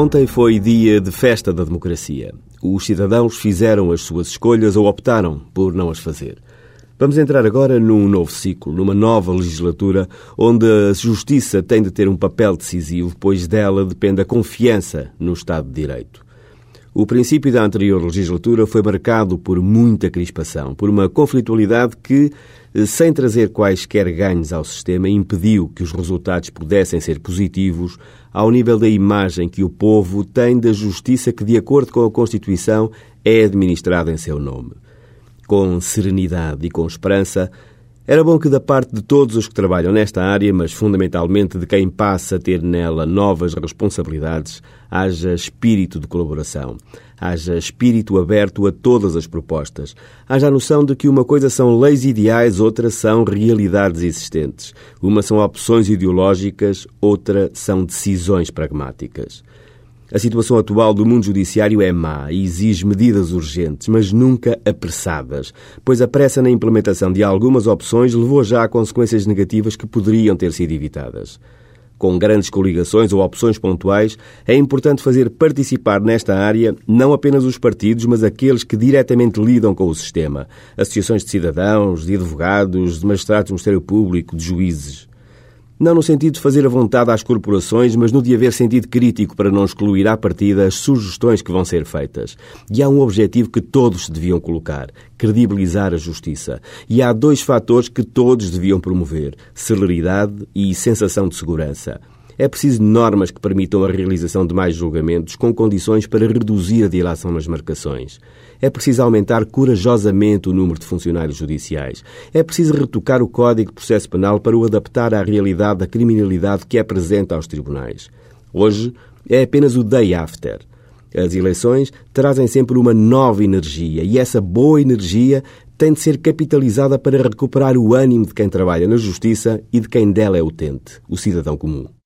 Ontem foi dia de festa da democracia. Os cidadãos fizeram as suas escolhas ou optaram por não as fazer. Vamos entrar agora num novo ciclo, numa nova legislatura, onde a justiça tem de ter um papel decisivo, pois dela depende a confiança no Estado de Direito. O princípio da anterior legislatura foi marcado por muita crispação, por uma conflitualidade que, sem trazer quaisquer ganhos ao sistema, impediu que os resultados pudessem ser positivos ao nível da imagem que o povo tem da justiça que, de acordo com a Constituição, é administrada em seu nome. Com serenidade e com esperança, era bom que, da parte de todos os que trabalham nesta área, mas fundamentalmente de quem passa a ter nela novas responsabilidades, haja espírito de colaboração, haja espírito aberto a todas as propostas, haja a noção de que uma coisa são leis ideais, outra são realidades existentes, uma são opções ideológicas, outra são decisões pragmáticas. A situação atual do mundo judiciário é má e exige medidas urgentes, mas nunca apressadas, pois a pressa na implementação de algumas opções levou já a consequências negativas que poderiam ter sido evitadas. Com grandes coligações ou opções pontuais, é importante fazer participar nesta área não apenas os partidos, mas aqueles que diretamente lidam com o sistema. Associações de cidadãos, de advogados, de magistrados do Ministério Público, de juízes. Não no sentido de fazer a vontade às corporações, mas no de haver sentido crítico para não excluir à partida as sugestões que vão ser feitas. E há um objetivo que todos se deviam colocar: credibilizar a justiça. E há dois fatores que todos deviam promover: celeridade e sensação de segurança. É preciso normas que permitam a realização de mais julgamentos com condições para reduzir a dilação nas marcações. É preciso aumentar corajosamente o número de funcionários judiciais. É preciso retocar o Código de Processo Penal para o adaptar à realidade da criminalidade que é presente aos tribunais. Hoje é apenas o day after. As eleições trazem sempre uma nova energia e essa boa energia tem de ser capitalizada para recuperar o ânimo de quem trabalha na justiça e de quem dela é utente, o cidadão comum.